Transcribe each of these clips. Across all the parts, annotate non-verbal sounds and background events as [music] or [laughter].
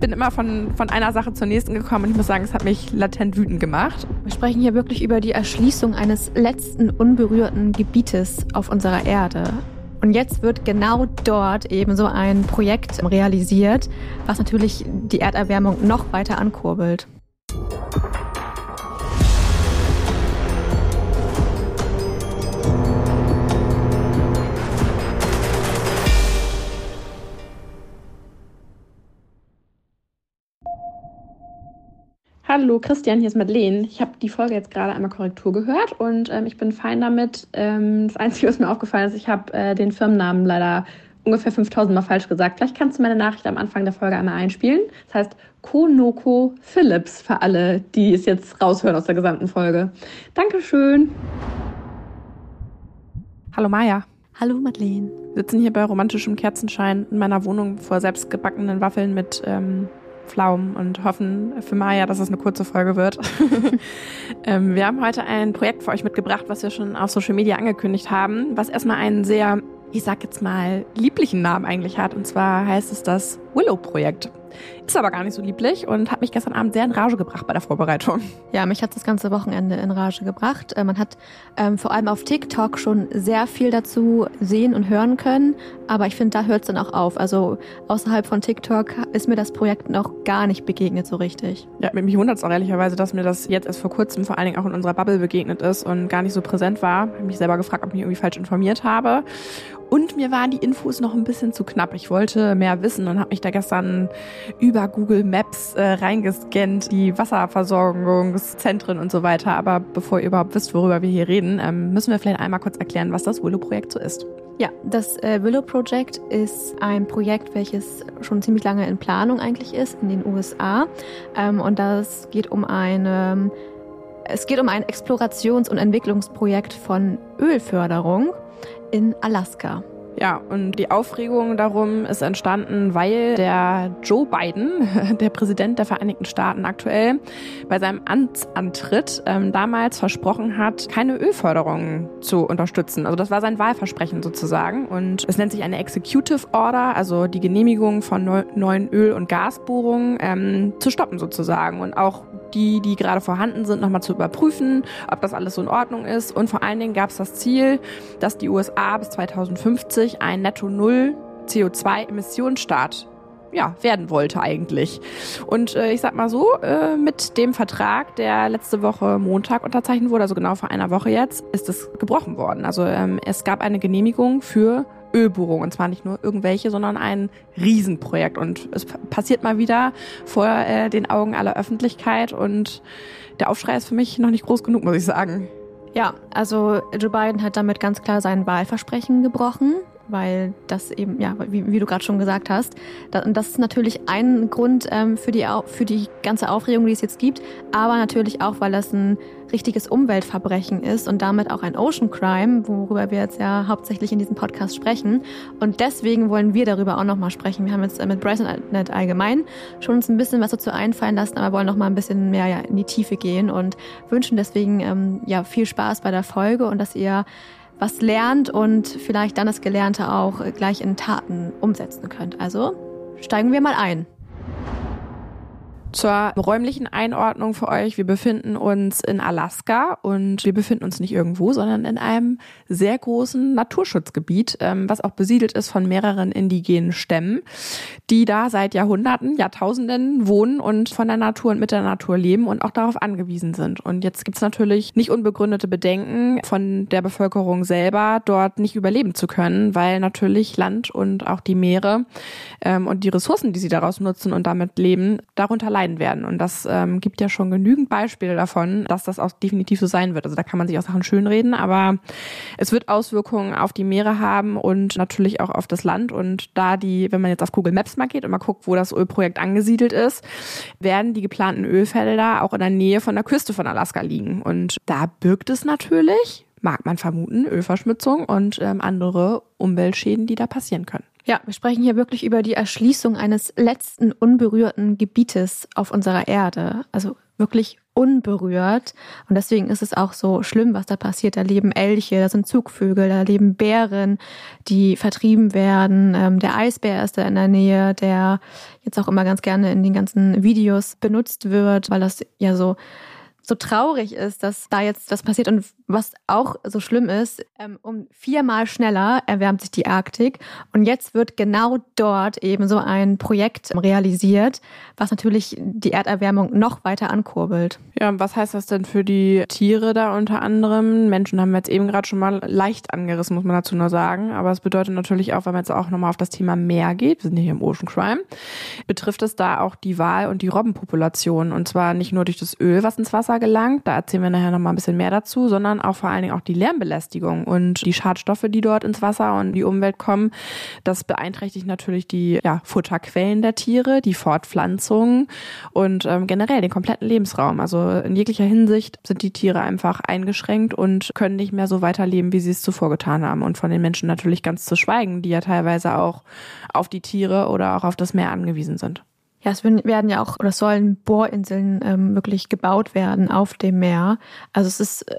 bin immer von, von einer Sache zur nächsten gekommen und ich muss sagen, es hat mich latent wütend gemacht. Wir sprechen hier wirklich über die Erschließung eines letzten unberührten Gebietes auf unserer Erde. Und jetzt wird genau dort eben so ein Projekt realisiert, was natürlich die Erderwärmung noch weiter ankurbelt. Hallo Christian, hier ist Madeleine. Ich habe die Folge jetzt gerade einmal Korrektur gehört und ähm, ich bin fein damit. Ähm, das Einzige, was mir aufgefallen ist, ich habe äh, den Firmennamen leider ungefähr 5000 Mal falsch gesagt. Vielleicht kannst du meine Nachricht am Anfang der Folge einmal einspielen. Das heißt Konoko Philips für alle, die es jetzt raushören aus der gesamten Folge. Dankeschön. Hallo Maja. Hallo Madeleine. Wir sitzen hier bei romantischem Kerzenschein in meiner Wohnung vor selbstgebackenen Waffeln mit ähm, Pflaumen und hoffen für Maya, dass es eine kurze Folge wird. [laughs] ähm, wir haben heute ein Projekt für euch mitgebracht, was wir schon auf Social Media angekündigt haben, was erstmal einen sehr, ich sag jetzt mal, lieblichen Namen eigentlich hat. Und zwar heißt es das Willow-Projekt. Ist aber gar nicht so lieblich und hat mich gestern Abend sehr in Rage gebracht bei der Vorbereitung. [laughs] Ja, mich hat das ganze Wochenende in Rage gebracht. Äh, man hat ähm, vor allem auf TikTok schon sehr viel dazu sehen und hören können, aber ich finde, da hört es dann auch auf. Also außerhalb von TikTok ist mir das Projekt noch gar nicht begegnet so richtig. Ja, mich wundert es auch ehrlicherweise, dass mir das jetzt erst vor kurzem vor allen Dingen auch in unserer Bubble begegnet ist und gar nicht so präsent war. Ich habe mich selber gefragt, ob ich mich irgendwie falsch informiert habe. Und mir waren die Infos noch ein bisschen zu knapp. Ich wollte mehr wissen und habe mich da gestern über Google Maps äh, reingescannt, die Wasserversorgungszentren und so weiter. Aber bevor ihr überhaupt wisst, worüber wir hier reden, ähm, müssen wir vielleicht einmal kurz erklären, was das Willow-Projekt so ist. Ja, das äh, Willow Project ist ein Projekt, welches schon ziemlich lange in Planung eigentlich ist in den USA. Ähm, und das geht um eine, es geht um ein Explorations- und Entwicklungsprojekt von Ölförderung in Alaska. Ja, und die Aufregung darum ist entstanden, weil der Joe Biden, [laughs] der Präsident der Vereinigten Staaten aktuell, bei seinem Amtsantritt ähm, damals versprochen hat, keine Ölförderung zu unterstützen. Also das war sein Wahlversprechen sozusagen. Und es nennt sich eine Executive Order, also die Genehmigung von neuen Öl- und Gasbohrungen ähm, zu stoppen sozusagen. Und auch die, die gerade vorhanden sind, nochmal zu überprüfen, ob das alles so in Ordnung ist. Und vor allen Dingen gab es das Ziel, dass die USA bis 2050 ein Netto-Null CO2-Emissionsstaat ja, werden wollte eigentlich. Und äh, ich sag mal so, äh, mit dem Vertrag, der letzte Woche Montag unterzeichnet wurde, also genau vor einer Woche jetzt, ist es gebrochen worden. Also ähm, es gab eine Genehmigung für Ölbohrung. Und zwar nicht nur irgendwelche, sondern ein Riesenprojekt. Und es passiert mal wieder vor äh, den Augen aller Öffentlichkeit. Und der Aufschrei ist für mich noch nicht groß genug, muss ich sagen. Ja, also Joe Biden hat damit ganz klar sein Wahlversprechen gebrochen weil das eben, ja, wie, wie du gerade schon gesagt hast, da, und das ist natürlich ein Grund ähm, für, die, für die ganze Aufregung, die es jetzt gibt, aber natürlich auch, weil das ein richtiges Umweltverbrechen ist und damit auch ein Ocean Crime, worüber wir jetzt ja hauptsächlich in diesem Podcast sprechen. Und deswegen wollen wir darüber auch nochmal sprechen. Wir haben jetzt mit Bryson.net allgemein schon uns ein bisschen was dazu einfallen lassen, aber wollen nochmal ein bisschen mehr ja, in die Tiefe gehen und wünschen deswegen ähm, ja viel Spaß bei der Folge und dass ihr was lernt und vielleicht dann das Gelernte auch gleich in Taten umsetzen könnt. Also steigen wir mal ein. Zur räumlichen Einordnung für euch. Wir befinden uns in Alaska und wir befinden uns nicht irgendwo, sondern in einem sehr großen Naturschutzgebiet, ähm, was auch besiedelt ist von mehreren indigenen Stämmen, die da seit Jahrhunderten, Jahrtausenden wohnen und von der Natur und mit der Natur leben und auch darauf angewiesen sind. Und jetzt gibt's natürlich nicht unbegründete Bedenken von der Bevölkerung selber, dort nicht überleben zu können, weil natürlich Land und auch die Meere ähm, und die Ressourcen, die sie daraus nutzen und damit leben, darunter leiden leiden werden. Und das ähm, gibt ja schon genügend Beispiele davon, dass das auch definitiv so sein wird. Also da kann man sich auch Sachen schönreden, aber es wird Auswirkungen auf die Meere haben und natürlich auch auf das Land. Und da die, wenn man jetzt auf Google Maps mal geht und mal guckt, wo das Ölprojekt angesiedelt ist, werden die geplanten Ölfelder auch in der Nähe von der Küste von Alaska liegen. Und da birgt es natürlich mag man vermuten, Ölverschmutzung und ähm, andere Umweltschäden, die da passieren können. Ja, wir sprechen hier wirklich über die Erschließung eines letzten unberührten Gebietes auf unserer Erde. Also wirklich unberührt. Und deswegen ist es auch so schlimm, was da passiert. Da leben Elche, da sind Zugvögel, da leben Bären, die vertrieben werden. Ähm, der Eisbär ist da in der Nähe, der jetzt auch immer ganz gerne in den ganzen Videos benutzt wird, weil das ja so so traurig ist, dass da jetzt was passiert und was auch so schlimm ist, ähm, um viermal schneller erwärmt sich die Arktik und jetzt wird genau dort eben so ein Projekt realisiert, was natürlich die Erderwärmung noch weiter ankurbelt. Ja, und was heißt das denn für die Tiere da unter anderem? Menschen haben wir jetzt eben gerade schon mal leicht angerissen, muss man dazu nur sagen, aber es bedeutet natürlich auch, wenn man jetzt auch nochmal auf das Thema Meer geht, wir sind hier im Ocean Crime, betrifft es da auch die Wal- und die Robbenpopulation und zwar nicht nur durch das Öl, was ins Wasser gelangt, da erzählen wir nachher nochmal ein bisschen mehr dazu, sondern auch vor allen Dingen auch die Lärmbelästigung und die Schadstoffe, die dort ins Wasser und die Umwelt kommen. Das beeinträchtigt natürlich die ja, Futterquellen der Tiere, die Fortpflanzung und ähm, generell den kompletten Lebensraum. Also in jeglicher Hinsicht sind die Tiere einfach eingeschränkt und können nicht mehr so weiterleben, wie sie es zuvor getan haben. Und von den Menschen natürlich ganz zu schweigen, die ja teilweise auch auf die Tiere oder auch auf das Meer angewiesen sind. Ja, es werden ja auch oder sollen Bohrinseln ähm, wirklich gebaut werden auf dem Meer. Also es ist äh,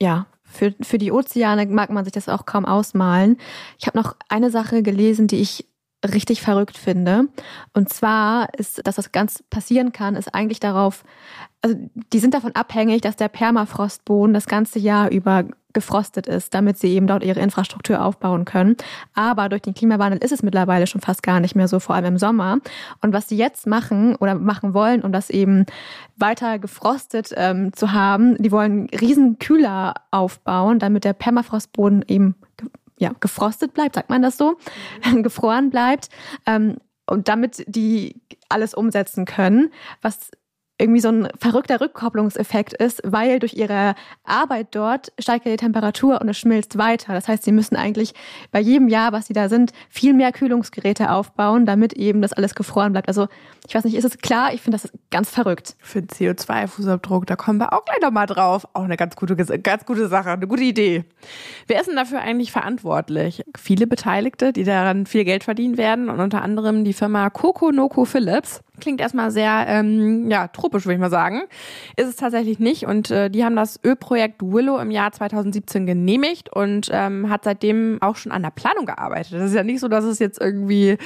ja für, für die Ozeane mag man sich das auch kaum ausmalen. Ich habe noch eine Sache gelesen, die ich richtig verrückt finde. Und zwar ist, dass das ganz passieren kann, ist eigentlich darauf, also die sind davon abhängig, dass der Permafrostboden das ganze Jahr über gefrostet ist, damit sie eben dort ihre Infrastruktur aufbauen können. Aber durch den Klimawandel ist es mittlerweile schon fast gar nicht mehr so, vor allem im Sommer. Und was sie jetzt machen oder machen wollen, um das eben weiter gefrostet ähm, zu haben, die wollen riesen Kühler aufbauen, damit der Permafrostboden eben ja, gefrostet bleibt, sagt man das so, [laughs] gefroren bleibt. Ähm, und damit die alles umsetzen können, was irgendwie so ein verrückter Rückkopplungseffekt ist, weil durch ihre Arbeit dort steigt ja die Temperatur und es schmilzt weiter. Das heißt, sie müssen eigentlich bei jedem Jahr, was sie da sind, viel mehr Kühlungsgeräte aufbauen, damit eben das alles gefroren bleibt. Also ich weiß nicht, ist es klar? Ich finde das ganz verrückt. Für den CO2-Fußabdruck, da kommen wir auch gleich nochmal drauf. Auch eine ganz gute, ganz gute Sache, eine gute Idee. Wer ist denn dafür eigentlich verantwortlich? Viele Beteiligte, die daran viel Geld verdienen werden und unter anderem die Firma Coco Noco Philips. Klingt erstmal sehr ähm, ja, tropisch, würde ich mal sagen. Ist es tatsächlich nicht. Und äh, die haben das Ölprojekt Willow im Jahr 2017 genehmigt und ähm, hat seitdem auch schon an der Planung gearbeitet. Das ist ja nicht so, dass es jetzt irgendwie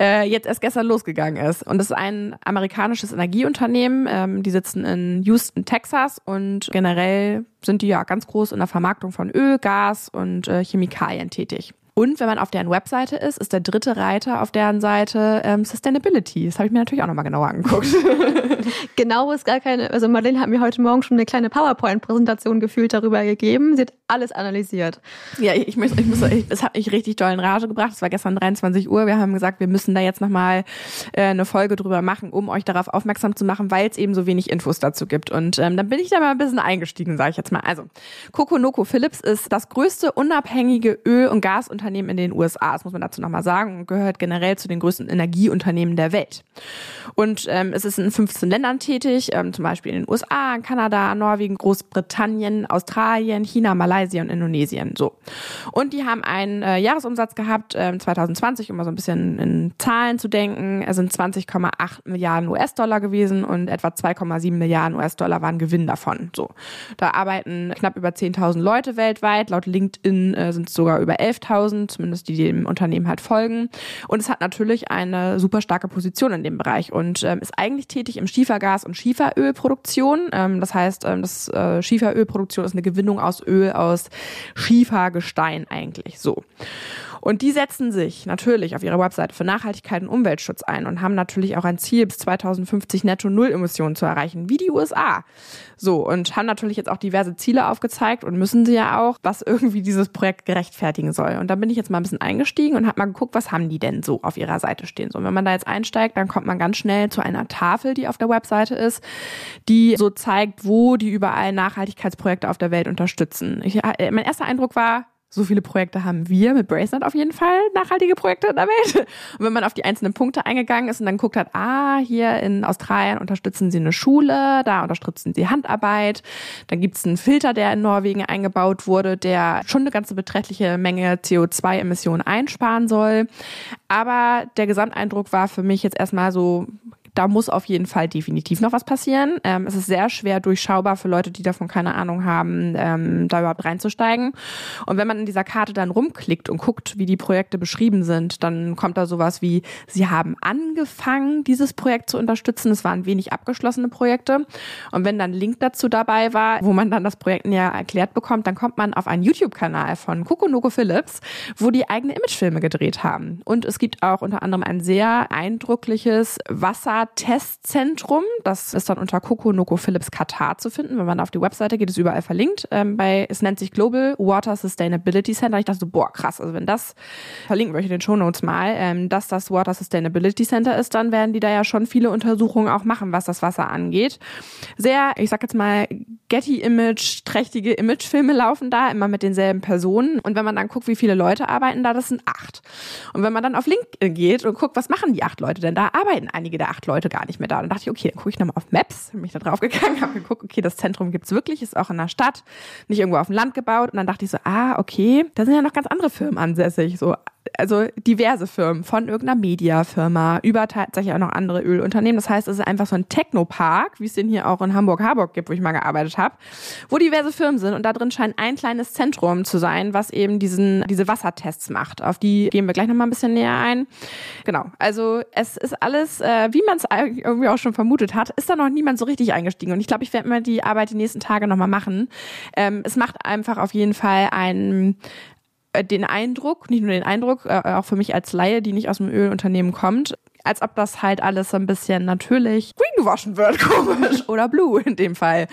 äh, jetzt erst gestern losgegangen ist. Und das ist ein amerikanisches Energieunternehmen. Ähm, die sitzen in Houston, Texas und generell sind die ja ganz groß in der Vermarktung von Öl, Gas und äh, Chemikalien tätig. Und wenn man auf deren Webseite ist, ist der dritte Reiter auf deren Seite ähm, Sustainability. Das habe ich mir natürlich auch nochmal genauer angeguckt. [laughs] [laughs] genau ist gar keine, also Madeleine hat mir heute Morgen schon eine kleine PowerPoint-Präsentation gefühlt darüber gegeben. Sie hat alles analysiert. Ja, ich, ich muss, ich muss, ich, es hat mich richtig doll in Rage gebracht. Es war gestern 23 Uhr. Wir haben gesagt, wir müssen da jetzt nochmal äh, eine Folge drüber machen, um euch darauf aufmerksam zu machen, weil es eben so wenig Infos dazu gibt. Und ähm, dann bin ich da mal ein bisschen eingestiegen, sage ich jetzt mal. Also, Coconoko Phillips ist das größte unabhängige Öl- und Gasunternehmen Unternehmen in den USA. Das muss man dazu nochmal sagen und gehört generell zu den größten Energieunternehmen der Welt. Und ähm, es ist in 15 Ländern tätig, ähm, zum Beispiel in den USA, Kanada, Norwegen, Großbritannien, Australien, China, Malaysia und Indonesien. So. Und die haben einen äh, Jahresumsatz gehabt, ähm, 2020, um mal so ein bisschen in Zahlen zu denken. Es sind 20,8 Milliarden US-Dollar gewesen und etwa 2,7 Milliarden US-Dollar waren Gewinn davon. So. Da arbeiten knapp über 10.000 Leute weltweit. Laut LinkedIn äh, sind es sogar über 11.000. 1000, zumindest die, die dem Unternehmen halt folgen. Und es hat natürlich eine super starke Position in dem Bereich und ähm, ist eigentlich tätig im Schiefergas- und Schieferölproduktion. Ähm, das heißt, ähm, das äh, Schieferölproduktion ist eine Gewinnung aus Öl aus Schiefergestein eigentlich so. Und die setzen sich natürlich auf ihrer Webseite für Nachhaltigkeit und Umweltschutz ein und haben natürlich auch ein Ziel, bis 2050 netto Null Emissionen zu erreichen, wie die USA. So, und haben natürlich jetzt auch diverse Ziele aufgezeigt und müssen sie ja auch, was irgendwie dieses Projekt gerechtfertigen soll. Und da bin ich jetzt mal ein bisschen eingestiegen und habe mal geguckt, was haben die denn so auf ihrer Seite stehen. So, und wenn man da jetzt einsteigt, dann kommt man ganz schnell zu einer Tafel, die auf der Webseite ist, die so zeigt, wo die überall Nachhaltigkeitsprojekte auf der Welt unterstützen. Ich, äh, mein erster Eindruck war, so viele Projekte haben wir mit Bracelet auf jeden Fall nachhaltige Projekte in der Welt. Und wenn man auf die einzelnen Punkte eingegangen ist und dann guckt hat, ah, hier in Australien unterstützen sie eine Schule, da unterstützen sie Handarbeit, dann gibt's einen Filter, der in Norwegen eingebaut wurde, der schon eine ganze beträchtliche Menge CO2-Emissionen einsparen soll. Aber der Gesamteindruck war für mich jetzt erstmal so, da muss auf jeden Fall definitiv noch was passieren. Ähm, es ist sehr schwer durchschaubar für Leute, die davon keine Ahnung haben, ähm, da überhaupt reinzusteigen. Und wenn man in dieser Karte dann rumklickt und guckt, wie die Projekte beschrieben sind, dann kommt da sowas wie, sie haben angefangen, dieses Projekt zu unterstützen. Es waren wenig abgeschlossene Projekte. Und wenn dann Link dazu dabei war, wo man dann das Projekt näher erklärt bekommt, dann kommt man auf einen YouTube-Kanal von Kokonoko Phillips, wo die eigene Imagefilme gedreht haben. Und es gibt auch unter anderem ein sehr eindrückliches Wasser Testzentrum. Das ist dann unter Coco Noco Philips Katar zu finden. Wenn man auf die Webseite geht, ist überall verlinkt. Ähm, bei, es nennt sich Global Water Sustainability Center. Ich dachte so, boah, krass. Also wenn das, verlinken wir euch in den Show Notes mal, ähm, dass das Water Sustainability Center ist, dann werden die da ja schon viele Untersuchungen auch machen, was das Wasser angeht. Sehr, ich sag jetzt mal, Getty-Image, trächtige Imagefilme laufen da, immer mit denselben Personen. Und wenn man dann guckt, wie viele Leute arbeiten da, das sind acht. Und wenn man dann auf LinkedIn geht und guckt, was machen die acht Leute denn da, arbeiten einige der acht Leute gar nicht mehr da. Dann dachte ich, okay, dann gucke ich nochmal auf Maps, bin mich da drauf gegangen, [laughs] habe geguckt, okay, das Zentrum gibt's wirklich, ist auch in der Stadt, nicht irgendwo auf dem Land gebaut. Und dann dachte ich so, ah, okay, da sind ja noch ganz andere Firmen ansässig, so also diverse Firmen, von irgendeiner Mediafirma über tatsächlich auch noch andere Ölunternehmen. Das heißt, es ist einfach so ein Technopark, wie es den hier auch in Hamburg-Harburg gibt, wo ich mal gearbeitet habe, wo diverse Firmen sind und da drin scheint ein kleines Zentrum zu sein, was eben diesen, diese Wassertests macht. Auf die gehen wir gleich nochmal ein bisschen näher ein. Genau, also es ist alles, äh, wie man es irgendwie auch schon vermutet hat, ist da noch niemand so richtig eingestiegen und ich glaube, ich werde mir die Arbeit die nächsten Tage nochmal machen. Ähm, es macht einfach auf jeden Fall ein äh, den Eindruck, nicht nur den Eindruck, äh, auch für mich als Laie, die nicht aus dem Ölunternehmen kommt, als ob das halt alles so ein bisschen natürlich green gewaschen wird, [laughs] komisch. Oder blue in dem Fall.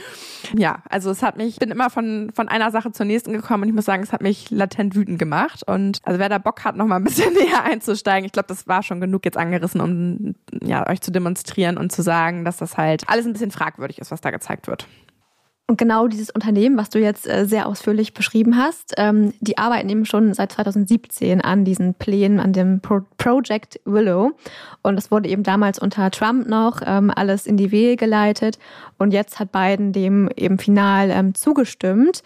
Ja, also es hat mich, ich bin immer von, von einer Sache zur nächsten gekommen und ich muss sagen, es hat mich latent wütend gemacht. Und also wer da Bock hat, noch mal ein bisschen [laughs] näher einzusteigen, ich glaube, das war schon genug jetzt angerissen, um ja, euch zu demonstrieren und zu sagen, dass das halt alles ein bisschen fragwürdig ist, was da gezeigt wird. Und genau dieses Unternehmen, was du jetzt äh, sehr ausführlich beschrieben hast, ähm, die arbeiten eben schon seit 2017 an diesen Plänen, an dem Pro Project Willow. Und das wurde eben damals unter Trump noch ähm, alles in die Wehe geleitet. Und jetzt hat Biden dem eben final ähm, zugestimmt.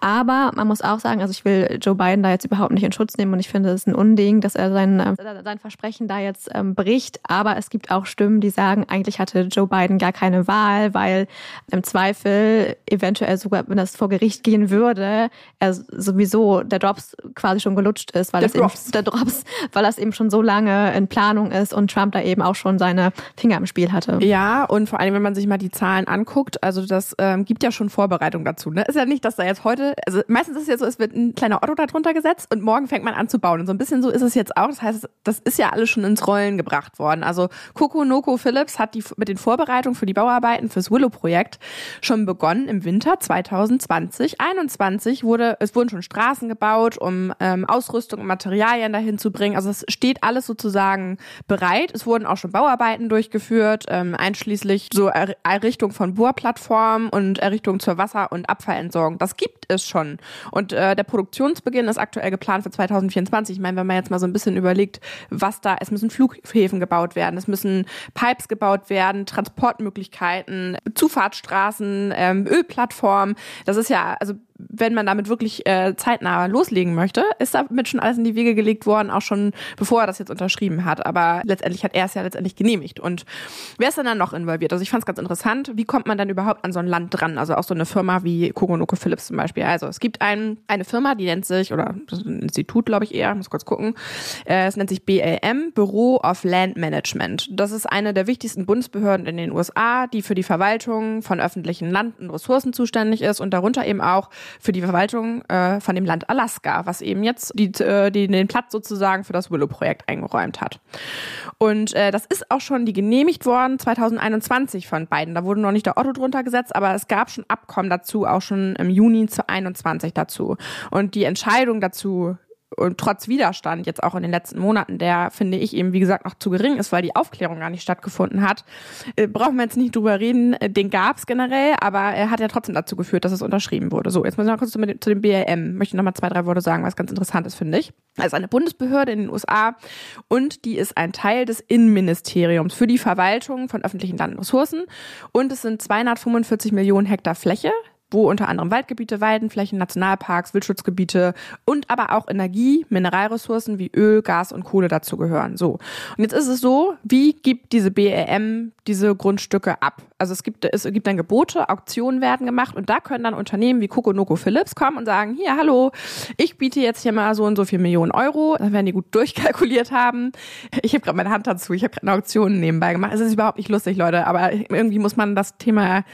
Aber man muss auch sagen, also ich will Joe Biden da jetzt überhaupt nicht in Schutz nehmen und ich finde es ist ein Unding, dass er sein, äh, sein Versprechen da jetzt ähm, bricht. Aber es gibt auch Stimmen, die sagen, eigentlich hatte Joe Biden gar keine Wahl, weil im Zweifel eventuell sogar, wenn das vor Gericht gehen würde, er sowieso der Drops quasi schon gelutscht ist, weil der, das Drops. Eben, der Drops, weil das eben schon so lange in Planung ist und Trump da eben auch schon seine Finger im Spiel hatte. Ja, und vor allem, wenn man sich mal die Zahlen anguckt, also das ähm, gibt ja schon Vorbereitung dazu. Ne? Ist ja nicht, dass da jetzt heute also meistens ist es ja so, es wird ein kleiner Otto darunter gesetzt und morgen fängt man an zu bauen. Und so ein bisschen so ist es jetzt auch. Das heißt, das ist ja alles schon ins Rollen gebracht worden. Also Coco Noco Phillips hat die mit den Vorbereitungen für die Bauarbeiten fürs Willow-Projekt schon begonnen im Winter 2020. 21 wurde, es wurden schon Straßen gebaut, um ähm, Ausrüstung und Materialien dahin zu bringen. Also es steht alles sozusagen bereit. Es wurden auch schon Bauarbeiten durchgeführt, ähm, einschließlich so Errichtung von Bohrplattformen und Errichtung zur Wasser- und Abfallentsorgung. Das gibt es schon. Und äh, der Produktionsbeginn ist aktuell geplant für 2024. Ich meine, wenn man jetzt mal so ein bisschen überlegt, was da, es müssen Flughäfen gebaut werden, es müssen Pipes gebaut werden, Transportmöglichkeiten, Zufahrtsstraßen, ähm, Ölplattformen. Das ist ja, also wenn man damit wirklich äh, zeitnah loslegen möchte, ist damit schon alles in die Wege gelegt worden, auch schon bevor er das jetzt unterschrieben hat. Aber letztendlich hat er es ja letztendlich genehmigt. Und wer ist denn dann noch involviert? Also ich fand es ganz interessant, wie kommt man dann überhaupt an so ein Land dran? Also auch so eine Firma wie Kogonoko Philips zum Beispiel. Also es gibt ein, eine Firma, die nennt sich, oder ein Institut, glaube ich eher, muss kurz gucken, äh, es nennt sich BLM, Bureau of Land Management. Das ist eine der wichtigsten Bundesbehörden in den USA, die für die Verwaltung von öffentlichen Land- und Ressourcen zuständig ist und darunter eben auch für die Verwaltung äh, von dem Land Alaska, was eben jetzt die, äh, die den Platz sozusagen für das Willow-Projekt eingeräumt hat. Und äh, das ist auch schon die genehmigt worden 2021 von beiden. Da wurde noch nicht der Otto drunter gesetzt, aber es gab schon Abkommen dazu, auch schon im Juni zu 21 dazu. Und die Entscheidung dazu und trotz Widerstand jetzt auch in den letzten Monaten, der finde ich eben wie gesagt noch zu gering ist, weil die Aufklärung gar nicht stattgefunden hat, äh, brauchen wir jetzt nicht drüber reden. Äh, den gab es generell, aber er hat ja trotzdem dazu geführt, dass es unterschrieben wurde. So, jetzt muss ich noch kurz zu, zu dem BLM. Möchte noch mal zwei, drei Worte sagen, was ganz interessant ist, finde ich. Also eine Bundesbehörde in den USA und die ist ein Teil des Innenministeriums für die Verwaltung von öffentlichen Landressourcen und es sind 245 Millionen Hektar Fläche wo unter anderem Waldgebiete, Weidenflächen, Nationalparks, Wildschutzgebiete und aber auch Energie, Mineralressourcen wie Öl, Gas und Kohle dazu gehören. So. Und jetzt ist es so, wie gibt diese BRM diese Grundstücke ab? Also es gibt, es gibt dann Gebote, Auktionen werden gemacht und da können dann Unternehmen wie Coco Noco Philips kommen und sagen, hier, hallo, ich biete jetzt hier mal so und so viel Millionen Euro. Dann werden die gut durchkalkuliert haben. Ich habe gerade meine Hand dazu, ich habe gerade eine Auktion nebenbei gemacht. Es ist überhaupt nicht lustig, Leute, aber irgendwie muss man das Thema,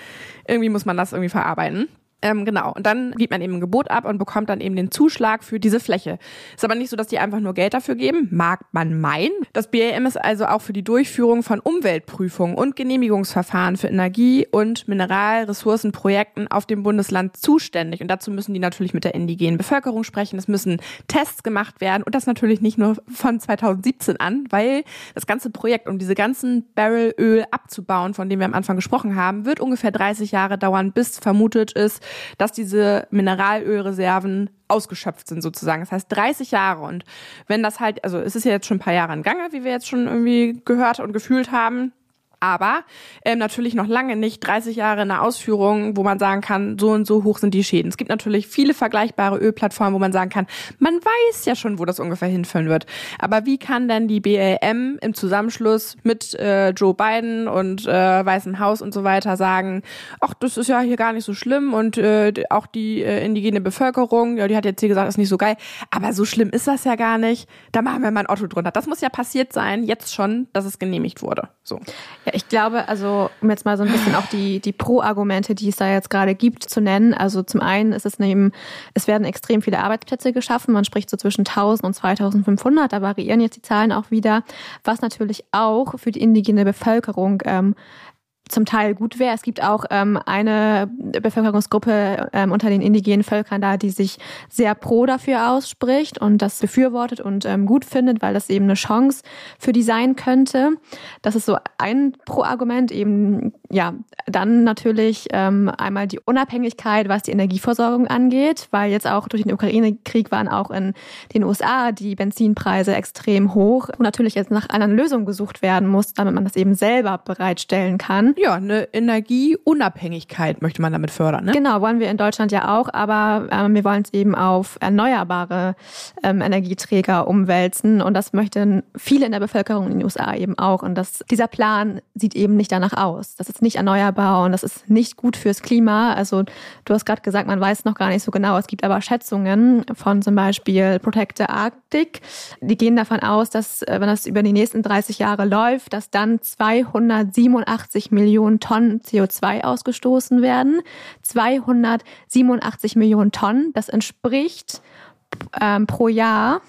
irgendwie muss man das irgendwie verarbeiten. Ähm, genau. Und dann gibt man eben ein Gebot ab und bekommt dann eben den Zuschlag für diese Fläche. Ist aber nicht so, dass die einfach nur Geld dafür geben. Mag man meinen. Das BAM ist also auch für die Durchführung von Umweltprüfungen und Genehmigungsverfahren für Energie- und Mineralressourcenprojekten auf dem Bundesland zuständig. Und dazu müssen die natürlich mit der indigenen Bevölkerung sprechen. Es müssen Tests gemacht werden. Und das natürlich nicht nur von 2017 an, weil das ganze Projekt, um diese ganzen Barrel Öl abzubauen, von denen wir am Anfang gesprochen haben, wird ungefähr 30 Jahre dauern, bis vermutet ist, dass diese Mineralölreserven ausgeschöpft sind sozusagen. Das heißt 30 Jahre und wenn das halt, also es ist ja jetzt schon ein paar Jahre in Gange, wie wir jetzt schon irgendwie gehört und gefühlt haben, aber ähm, natürlich noch lange nicht 30 Jahre in der Ausführung, wo man sagen kann, so und so hoch sind die Schäden. Es gibt natürlich viele vergleichbare Ölplattformen, wo man sagen kann, man weiß ja schon, wo das ungefähr hinführen wird. Aber wie kann denn die BLM im Zusammenschluss mit äh, Joe Biden und äh, Weißem Haus und so weiter sagen, ach, das ist ja hier gar nicht so schlimm und äh, auch die äh, indigene Bevölkerung, ja, die hat jetzt hier gesagt, ist nicht so geil, aber so schlimm ist das ja gar nicht. Da machen wir mal ein Otto drunter. Das muss ja passiert sein, jetzt schon, dass es genehmigt wurde. So. Ja, ich glaube, also um jetzt mal so ein bisschen auch die, die Pro-Argumente, die es da jetzt gerade gibt, zu nennen. Also zum einen ist es neben, es werden extrem viele Arbeitsplätze geschaffen. Man spricht so zwischen 1000 und 2500. Da variieren jetzt die Zahlen auch wieder. Was natürlich auch für die indigene Bevölkerung ähm, zum Teil gut wäre. Es gibt auch ähm, eine Bevölkerungsgruppe ähm, unter den indigenen Völkern da, die sich sehr pro dafür ausspricht und das befürwortet und ähm, gut findet, weil das eben eine Chance für die sein könnte. Das ist so ein Pro-Argument. Eben ja, dann natürlich ähm, einmal die Unabhängigkeit, was die Energieversorgung angeht, weil jetzt auch durch den Ukraine-Krieg waren auch in den USA die Benzinpreise extrem hoch und natürlich jetzt nach anderen Lösungen gesucht werden muss, damit man das eben selber bereitstellen kann. Ja, eine Energieunabhängigkeit möchte man damit fördern, ne? Genau, wollen wir in Deutschland ja auch, aber ähm, wir wollen es eben auf erneuerbare ähm, Energieträger umwälzen und das möchten viele in der Bevölkerung in den USA eben auch und das, dieser Plan sieht eben nicht danach aus. Das ist nicht erneuerbar und das ist nicht gut fürs Klima. Also du hast gerade gesagt, man weiß noch gar nicht so genau. Es gibt aber Schätzungen von zum Beispiel Protect the Arctic. Die gehen davon aus, dass äh, wenn das über die nächsten 30 Jahre läuft, dass dann 287 Millionen Tonnen CO2 ausgestoßen werden. 287 Millionen Tonnen. Das entspricht ähm, pro Jahr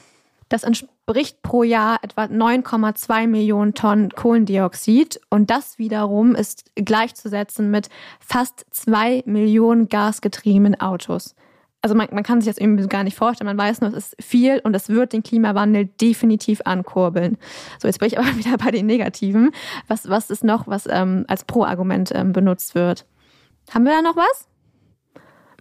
das entspricht pro Jahr etwa 9,2 Millionen Tonnen Kohlendioxid und das wiederum ist gleichzusetzen mit fast zwei Millionen gasgetriebenen Autos. Also man, man kann sich das irgendwie gar nicht vorstellen. Man weiß nur, es ist viel und es wird den Klimawandel definitiv ankurbeln. So, jetzt bin ich [laughs] aber wieder bei den Negativen. Was, was ist noch, was ähm, als Pro-Argument ähm, benutzt wird? Haben wir da noch was?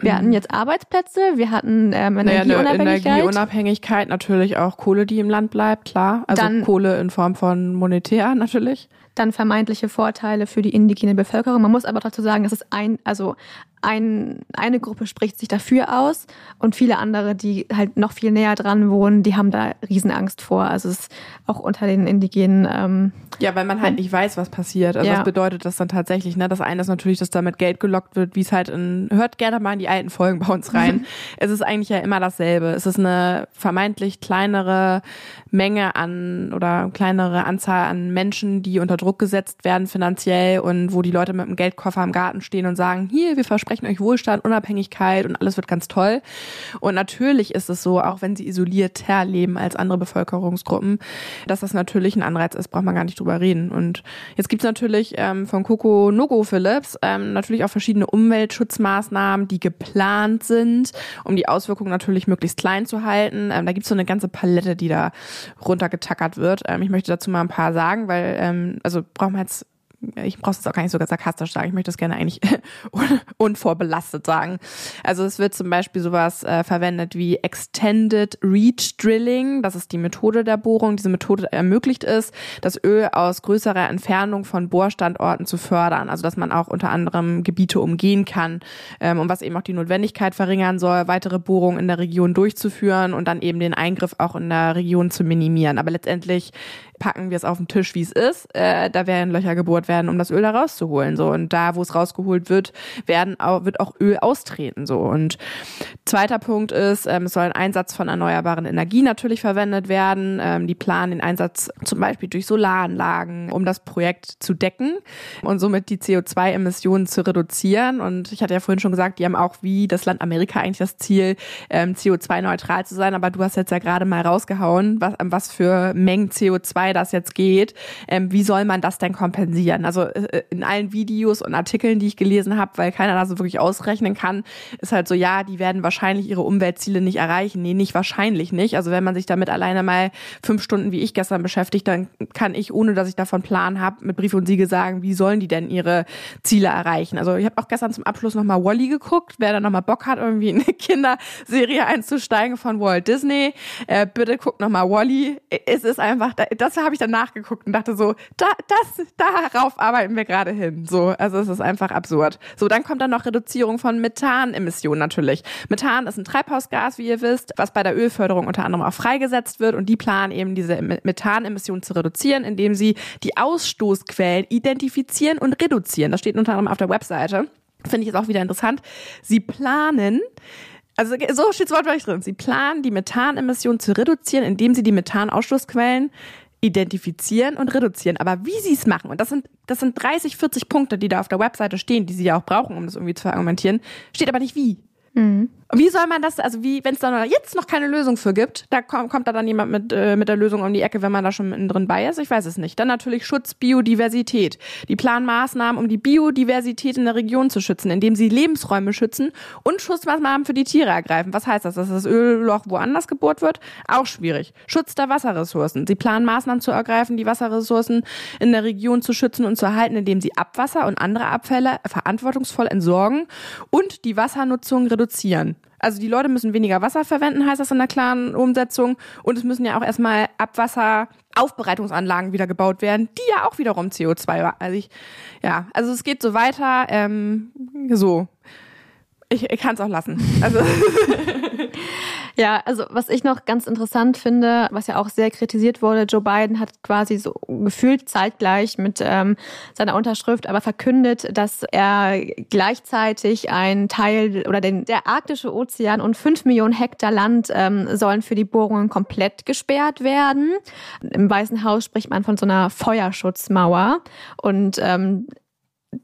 Wir hatten mhm. jetzt Arbeitsplätze, wir hatten ähm, Energieunabhängigkeit. Naja, Energieunabhängigkeit, natürlich auch Kohle, die im Land bleibt, klar. Also Dann, Kohle in Form von monetär natürlich. Dann vermeintliche Vorteile für die indigene Bevölkerung. Man muss aber dazu sagen, es ein, also ein, eine Gruppe spricht sich dafür aus und viele andere, die halt noch viel näher dran wohnen, die haben da Riesenangst vor. Also es ist auch unter den Indigenen. Ähm, ja, weil man halt nicht weiß, was passiert. Also ja. was bedeutet das dann tatsächlich? Ne? Das eine ist natürlich, dass damit Geld gelockt wird, wie es halt in, hört gerne mal in die alten Folgen bei uns rein. [laughs] es ist eigentlich ja immer dasselbe. Es ist eine vermeintlich kleinere Menge an oder kleinere Anzahl an Menschen, die unter Druck gesetzt werden finanziell und wo die Leute mit einem Geldkoffer im Garten stehen und sagen, hier, wir versprechen versprechen euch Wohlstand, Unabhängigkeit und alles wird ganz toll. Und natürlich ist es so, auch wenn sie isolierter leben als andere Bevölkerungsgruppen, dass das natürlich ein Anreiz ist, braucht man gar nicht drüber reden. Und jetzt gibt's natürlich ähm, von Coco Nogo Phillips ähm, natürlich auch verschiedene Umweltschutzmaßnahmen, die geplant sind, um die Auswirkungen natürlich möglichst klein zu halten. Ähm, da gibt's so eine ganze Palette, die da runtergetackert wird. Ähm, ich möchte dazu mal ein paar sagen, weil, ähm, also brauchen wir jetzt ich brauche es auch gar nicht sogar sarkastisch sagen, ich möchte das gerne eigentlich [laughs] unvorbelastet sagen. Also es wird zum Beispiel sowas äh, verwendet wie Extended Reach Drilling. Das ist die Methode der Bohrung. Diese Methode ermöglicht es, das Öl aus größerer Entfernung von Bohrstandorten zu fördern. Also dass man auch unter anderem Gebiete umgehen kann ähm, und was eben auch die Notwendigkeit verringern soll, weitere Bohrungen in der Region durchzuführen und dann eben den Eingriff auch in der Region zu minimieren. Aber letztendlich packen wir es auf den Tisch, wie es ist. Äh, da werden Löcher gebohrt werden, um das Öl da rauszuholen. So und da, wo es rausgeholt wird, werden wird auch Öl austreten. So und zweiter Punkt ist, ähm, es soll ein Einsatz von erneuerbaren Energien natürlich verwendet werden. Ähm, die planen den Einsatz zum Beispiel durch Solaranlagen, um das Projekt zu decken und somit die CO2-Emissionen zu reduzieren. Und ich hatte ja vorhin schon gesagt, die haben auch wie das Land Amerika eigentlich das Ziel, ähm, CO2-neutral zu sein. Aber du hast jetzt ja gerade mal rausgehauen, was, was für Mengen CO2 das jetzt geht, ähm, wie soll man das denn kompensieren? Also äh, in allen Videos und Artikeln, die ich gelesen habe, weil keiner das so wirklich ausrechnen kann, ist halt so, ja, die werden wahrscheinlich ihre Umweltziele nicht erreichen. Nee, nicht wahrscheinlich nicht. Also wenn man sich damit alleine mal fünf Stunden wie ich gestern beschäftigt, dann kann ich, ohne dass ich davon Plan habe, mit Brief und Siegel sagen, wie sollen die denn ihre Ziele erreichen? Also ich habe auch gestern zum Abschluss nochmal Wally geguckt. Wer da nochmal Bock hat, irgendwie in eine Kinderserie einzusteigen von Walt Disney, äh, bitte guckt nochmal Wally. Es ist einfach, das habe ich dann nachgeguckt und dachte so, da, das, darauf arbeiten wir gerade hin. So, also es ist einfach absurd. So, dann kommt dann noch Reduzierung von Methanemissionen natürlich. Methan ist ein Treibhausgas, wie ihr wisst, was bei der Ölförderung unter anderem auch freigesetzt wird und die planen eben diese Methanemissionen zu reduzieren, indem sie die Ausstoßquellen identifizieren und reduzieren. Das steht unter anderem auf der Webseite. Finde ich jetzt auch wieder interessant. Sie planen, also so steht es wortwörtlich drin. Sie planen, die Methanemissionen zu reduzieren, indem sie die Methanausstoßquellen identifizieren und reduzieren. Aber wie sie es machen, und das sind, das sind 30, 40 Punkte, die da auf der Webseite stehen, die sie ja auch brauchen, um das irgendwie zu argumentieren, steht aber nicht wie. Mhm. Wie soll man das, also wie, wenn es da jetzt noch keine Lösung für gibt, da kommt, kommt da dann jemand mit, äh, mit der Lösung um die Ecke, wenn man da schon mittendrin bei ist? Ich weiß es nicht. Dann natürlich Schutz, Biodiversität. Die planen Maßnahmen, um die Biodiversität in der Region zu schützen, indem sie Lebensräume schützen und Schutzmaßnahmen für die Tiere ergreifen. Was heißt das? Dass das Ölloch woanders gebohrt wird? Auch schwierig. Schutz der Wasserressourcen. Sie planen Maßnahmen zu ergreifen, die Wasserressourcen in der Region zu schützen und zu erhalten, indem sie Abwasser und andere Abfälle verantwortungsvoll entsorgen und die Wassernutzung reduzieren. Also die Leute müssen weniger Wasser verwenden, heißt das in der klaren Umsetzung. Und es müssen ja auch erstmal Abwasseraufbereitungsanlagen wieder gebaut werden, die ja auch wiederum CO2. Also ich, ja, also es geht so weiter. Ähm, so. Ich, ich kann es auch lassen. Also [laughs] [laughs] Ja, also was ich noch ganz interessant finde, was ja auch sehr kritisiert wurde, Joe Biden hat quasi so gefühlt zeitgleich mit ähm, seiner Unterschrift aber verkündet, dass er gleichzeitig einen Teil oder den, der arktische Ozean und fünf Millionen Hektar Land ähm, sollen für die Bohrungen komplett gesperrt werden. Im Weißen Haus spricht man von so einer Feuerschutzmauer und ähm,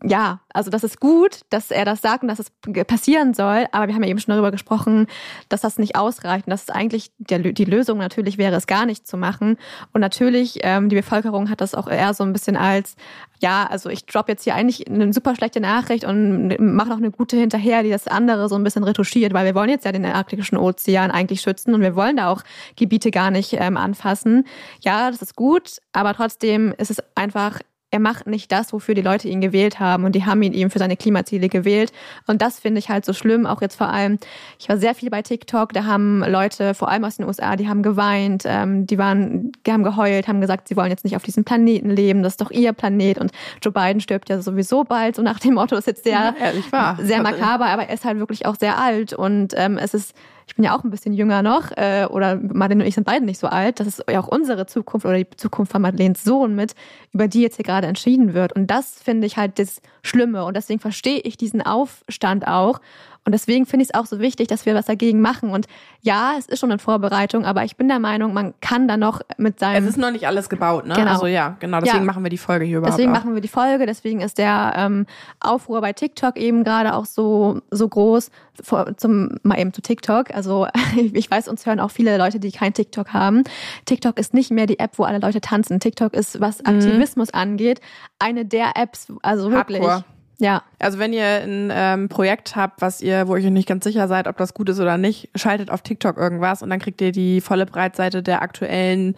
ja, also das ist gut, dass er das sagt und dass es passieren soll, aber wir haben ja eben schon darüber gesprochen, dass das nicht ausreicht und dass eigentlich der, die Lösung natürlich wäre, es gar nicht zu machen. Und natürlich, ähm, die Bevölkerung hat das auch eher so ein bisschen als, ja, also ich drop jetzt hier eigentlich eine super schlechte Nachricht und mache noch eine gute hinterher, die das andere so ein bisschen retuschiert, weil wir wollen jetzt ja den arktischen Ozean eigentlich schützen und wir wollen da auch Gebiete gar nicht ähm, anfassen. Ja, das ist gut, aber trotzdem ist es einfach er macht nicht das, wofür die Leute ihn gewählt haben und die haben ihn eben für seine Klimaziele gewählt. Und das finde ich halt so schlimm, auch jetzt vor allem, ich war sehr viel bei TikTok, da haben Leute, vor allem aus den USA, die haben geweint, ähm, die waren, die haben geheult, haben gesagt, sie wollen jetzt nicht auf diesem Planeten leben, das ist doch ihr Planet. Und Joe Biden stirbt ja sowieso bald, so nach dem Motto, ist jetzt sehr, ja, sehr makaber, aber er ist halt wirklich auch sehr alt. Und ähm, es ist ich bin ja auch ein bisschen jünger noch, äh, oder Madeleine und ich sind beide nicht so alt. Das ist ja auch unsere Zukunft oder die Zukunft von Madeleines Sohn mit, über die jetzt hier gerade entschieden wird. Und das finde ich halt das Schlimme. Und deswegen verstehe ich diesen Aufstand auch. Und deswegen finde ich es auch so wichtig, dass wir was dagegen machen. Und ja, es ist schon in Vorbereitung, aber ich bin der Meinung, man kann da noch mit seinem. Es ist noch nicht alles gebaut, ne? Genau. Also ja, genau. Deswegen ja. machen wir die Folge hier überhaupt. Deswegen auch. machen wir die Folge. Deswegen ist der ähm, Aufruhr bei TikTok eben gerade auch so so groß. Vor, zum mal eben zu TikTok. Also [laughs] ich weiß, uns hören auch viele Leute, die kein TikTok haben. TikTok ist nicht mehr die App, wo alle Leute tanzen. TikTok ist, was mhm. Aktivismus mhm. angeht, eine der Apps. Also wirklich. Hardcore. Ja. Also wenn ihr ein ähm, Projekt habt, was ihr, wo ihr euch nicht ganz sicher seid, ob das gut ist oder nicht, schaltet auf TikTok irgendwas und dann kriegt ihr die volle Breitseite der aktuellen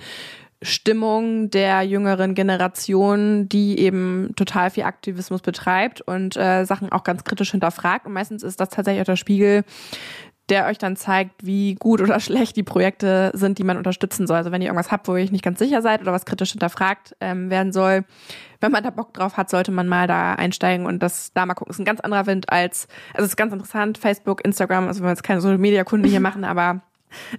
Stimmung der jüngeren Generation, die eben total viel Aktivismus betreibt und äh, Sachen auch ganz kritisch hinterfragt. Und meistens ist das tatsächlich auch der Spiegel der euch dann zeigt, wie gut oder [laughs] schlecht die Projekte sind, die man unterstützen soll. Also wenn ihr irgendwas habt, wo ihr euch nicht ganz sicher seid oder was kritisch hinterfragt ähm, werden soll, wenn man da Bock drauf hat, sollte man mal da einsteigen und das da mal gucken. ist ein ganz anderer Wind als, also es ist ganz interessant, Facebook, Instagram, also wenn wir jetzt keine Social Media Kunden hier machen, aber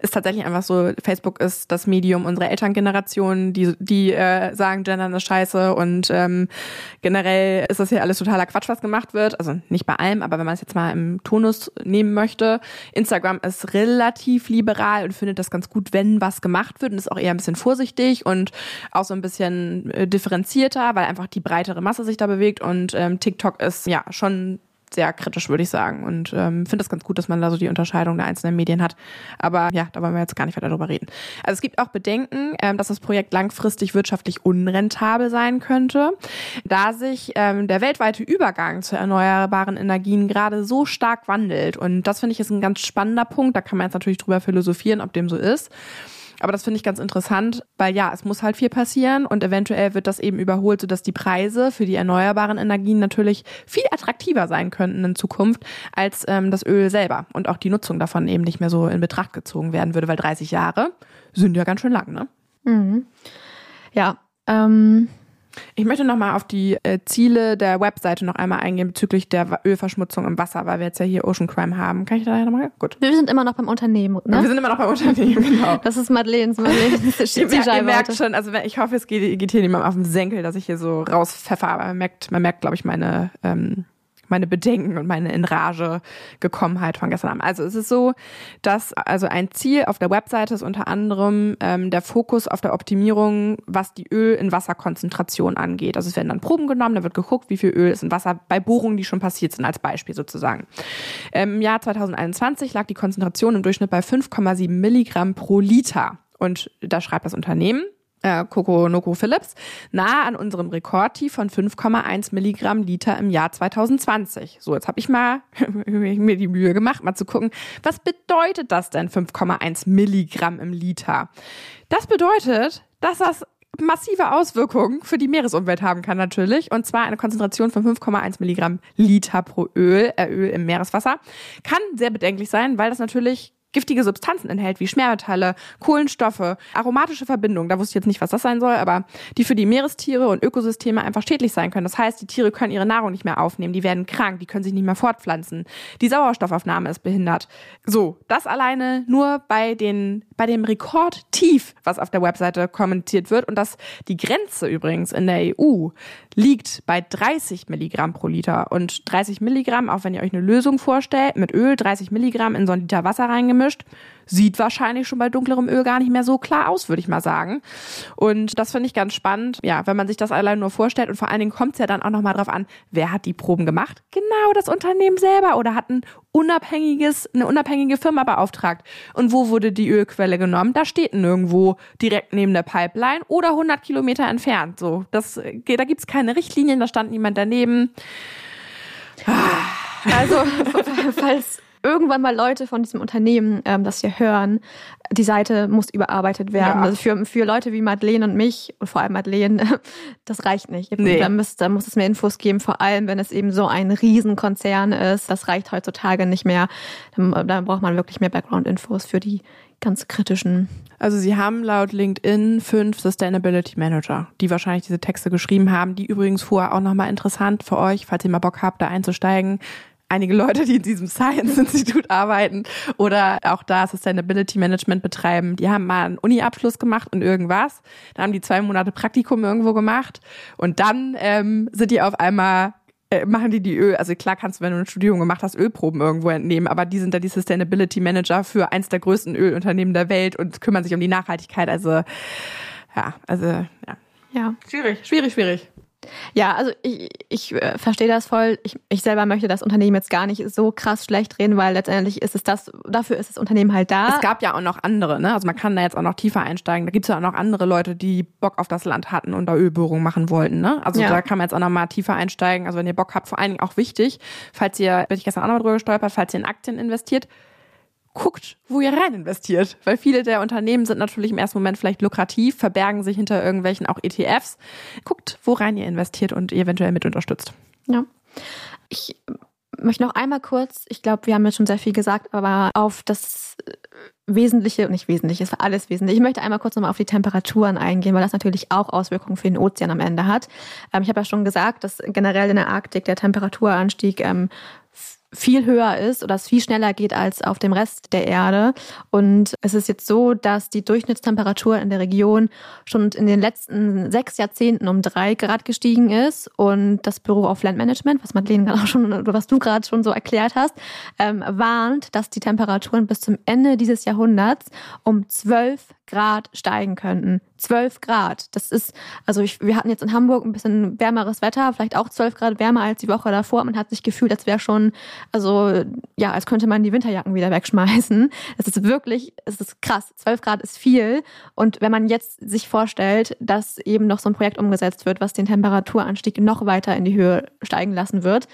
ist tatsächlich einfach so, Facebook ist das Medium unserer Elterngeneration, die, die äh, sagen, Gendern ist scheiße und ähm, generell ist das hier alles totaler Quatsch, was gemacht wird. Also nicht bei allem, aber wenn man es jetzt mal im Tonus nehmen möchte. Instagram ist relativ liberal und findet das ganz gut, wenn was gemacht wird und ist auch eher ein bisschen vorsichtig und auch so ein bisschen äh, differenzierter, weil einfach die breitere Masse sich da bewegt und ähm, TikTok ist ja schon sehr kritisch, würde ich sagen. Und ähm, finde es ganz gut, dass man da so die Unterscheidung der einzelnen Medien hat. Aber ja, da wollen wir jetzt gar nicht weiter drüber reden. Also es gibt auch Bedenken, ähm, dass das Projekt langfristig wirtschaftlich unrentabel sein könnte, da sich ähm, der weltweite Übergang zu erneuerbaren Energien gerade so stark wandelt. Und das finde ich ist ein ganz spannender Punkt. Da kann man jetzt natürlich drüber philosophieren, ob dem so ist. Aber das finde ich ganz interessant, weil ja, es muss halt viel passieren und eventuell wird das eben überholt, sodass die Preise für die erneuerbaren Energien natürlich viel attraktiver sein könnten in Zukunft als ähm, das Öl selber und auch die Nutzung davon eben nicht mehr so in Betracht gezogen werden würde, weil 30 Jahre sind ja ganz schön lang, ne? Mhm. Ja, ähm, ich möchte nochmal auf die äh, Ziele der Webseite noch einmal eingehen bezüglich der Ölverschmutzung im Wasser, weil wir jetzt ja hier Ocean Crime haben. Kann ich da nochmal? Gut. Wir sind immer noch beim Unternehmen, ne? Wir sind immer noch beim Unternehmen, [laughs] genau. Das ist Madeleines, Madeleines [laughs] ihr, ihr merkt schon, also ich hoffe, es geht, geht hier niemandem auf den Senkel, dass ich hier so rauspfeffer, aber man merkt, man merkt, glaube ich, meine ähm, meine Bedenken und meine in Rage gekommenheit von gestern Abend. Also es ist so, dass also ein Ziel auf der Webseite ist unter anderem ähm, der Fokus auf der Optimierung, was die Öl- in Wasserkonzentration angeht. Also es werden dann Proben genommen, da wird geguckt, wie viel Öl ist in Wasser bei Bohrungen, die schon passiert sind, als Beispiel sozusagen. Ähm, Im Jahr 2021 lag die Konzentration im Durchschnitt bei 5,7 Milligramm pro Liter. Und da schreibt das Unternehmen, äh, Coco Noko Phillips, nahe an unserem Rekordtief von 5,1 Milligramm Liter im Jahr 2020. So, jetzt habe ich mal [laughs] mir die Mühe gemacht, mal zu gucken, was bedeutet das denn 5,1 Milligramm im Liter? Das bedeutet, dass das massive Auswirkungen für die Meeresumwelt haben kann natürlich. Und zwar eine Konzentration von 5,1 Milligramm Liter pro Öl, äh, Öl im Meereswasser. Kann sehr bedenklich sein, weil das natürlich giftige Substanzen enthält, wie Schwermetalle, Kohlenstoffe, aromatische Verbindungen, da wusste ich jetzt nicht, was das sein soll, aber die für die Meerestiere und Ökosysteme einfach schädlich sein können. Das heißt, die Tiere können ihre Nahrung nicht mehr aufnehmen, die werden krank, die können sich nicht mehr fortpflanzen. Die Sauerstoffaufnahme ist behindert. So, das alleine nur bei den bei dem Rekordtief, was auf der Webseite kommentiert wird und dass die Grenze übrigens in der EU liegt bei 30 Milligramm pro Liter. Und 30 Milligramm, auch wenn ihr euch eine Lösung vorstellt, mit Öl 30 Milligramm in so ein Liter Wasser reingemischt, sieht wahrscheinlich schon bei dunklerem Öl gar nicht mehr so klar aus, würde ich mal sagen. Und das finde ich ganz spannend, ja, wenn man sich das allein nur vorstellt und vor allen Dingen kommt es ja dann auch nochmal drauf an, wer hat die Proben gemacht? Genau, das Unternehmen selber oder hat ein unabhängiges, eine unabhängige Firma beauftragt. Und wo wurde die Ölquelle genommen? Da steht nirgendwo direkt neben der Pipeline oder 100 Kilometer entfernt. So, das, da gibt's keine Richtlinien, da stand niemand daneben. Also, [laughs] falls irgendwann mal Leute von diesem Unternehmen ähm, das hier hören, die Seite muss überarbeitet werden. Ja. Also für, für Leute wie Madeleine und mich und vor allem Madeleine, [laughs] das reicht nicht. Nee. Da, muss, da muss es mehr Infos geben, vor allem wenn es eben so ein Riesenkonzern ist. Das reicht heutzutage nicht mehr. Da, da braucht man wirklich mehr Background-Infos für die ganz kritischen. Also sie haben laut LinkedIn fünf Sustainability Manager, die wahrscheinlich diese Texte geschrieben haben, die übrigens vorher auch nochmal interessant für euch, falls ihr mal Bock habt, da einzusteigen einige Leute, die in diesem Science-Institut arbeiten oder auch da Sustainability Management betreiben, die haben mal einen Uni-Abschluss gemacht und irgendwas. Dann haben die zwei Monate Praktikum irgendwo gemacht und dann ähm, sind die auf einmal äh, machen die die Öl, also klar kannst du, wenn du eine Studierung gemacht hast, Ölproben irgendwo entnehmen, aber die sind da die Sustainability Manager für eins der größten Ölunternehmen der Welt und kümmern sich um die Nachhaltigkeit. Also ja, also ja. Ja. Schwierig, schwierig, schwierig. Ja, also ich, ich äh, verstehe das voll. Ich, ich selber möchte das Unternehmen jetzt gar nicht so krass schlecht reden, weil letztendlich ist es das, dafür ist das Unternehmen halt da. Es gab ja auch noch andere, ne? Also man kann da jetzt auch noch tiefer einsteigen. Da gibt's ja auch noch andere Leute, die Bock auf das Land hatten und da Ölbohrungen machen wollten, ne? Also Ja. da kann man jetzt auch noch mal tiefer einsteigen. Also wenn ihr Bock habt, vor allen Dingen auch wichtig, falls ihr, bin ich gestern auch noch mal drüber gestolpert, falls ihr in Aktien investiert, guckt, wo ihr rein investiert. Weil viele der Unternehmen sind natürlich im ersten Moment vielleicht lukrativ, verbergen sich hinter irgendwelchen auch ETFs. Guckt, wo rein ihr investiert und eventuell mit unterstützt. Ja. Ich möchte noch einmal kurz, ich glaube, wir haben jetzt schon sehr viel gesagt, aber auf das äh, Wesentliche, nicht Wesentliche, es war alles wesentlich. Ich möchte einmal kurz nochmal auf die Temperaturen eingehen, weil das natürlich auch Auswirkungen für den Ozean am Ende hat. Ähm, ich habe ja schon gesagt, dass generell in der Arktik der Temperaturanstieg ähm, viel höher ist oder es viel schneller geht als auf dem Rest der Erde. Und es ist jetzt so, dass die Durchschnittstemperatur in der Region schon in den letzten sechs Jahrzehnten um drei Grad gestiegen ist. Und das Büro of Land Management, was Madeleine gerade auch [laughs] schon oder was du gerade schon so erklärt hast, ähm, warnt, dass die Temperaturen bis zum Ende dieses Jahrhunderts um zwölf Grad steigen könnten. 12 Grad. Das ist, also ich, wir hatten jetzt in Hamburg ein bisschen wärmeres Wetter, vielleicht auch 12 Grad wärmer als die Woche davor. Man hat sich gefühlt, als wäre schon, also ja, als könnte man die Winterjacken wieder [laughs] wegschmeißen. Es ist wirklich, es ist krass. 12 Grad ist viel. Und wenn man jetzt sich vorstellt, dass eben noch so ein Projekt umgesetzt wird, was den Temperaturanstieg noch weiter in die Höhe steigen lassen wird,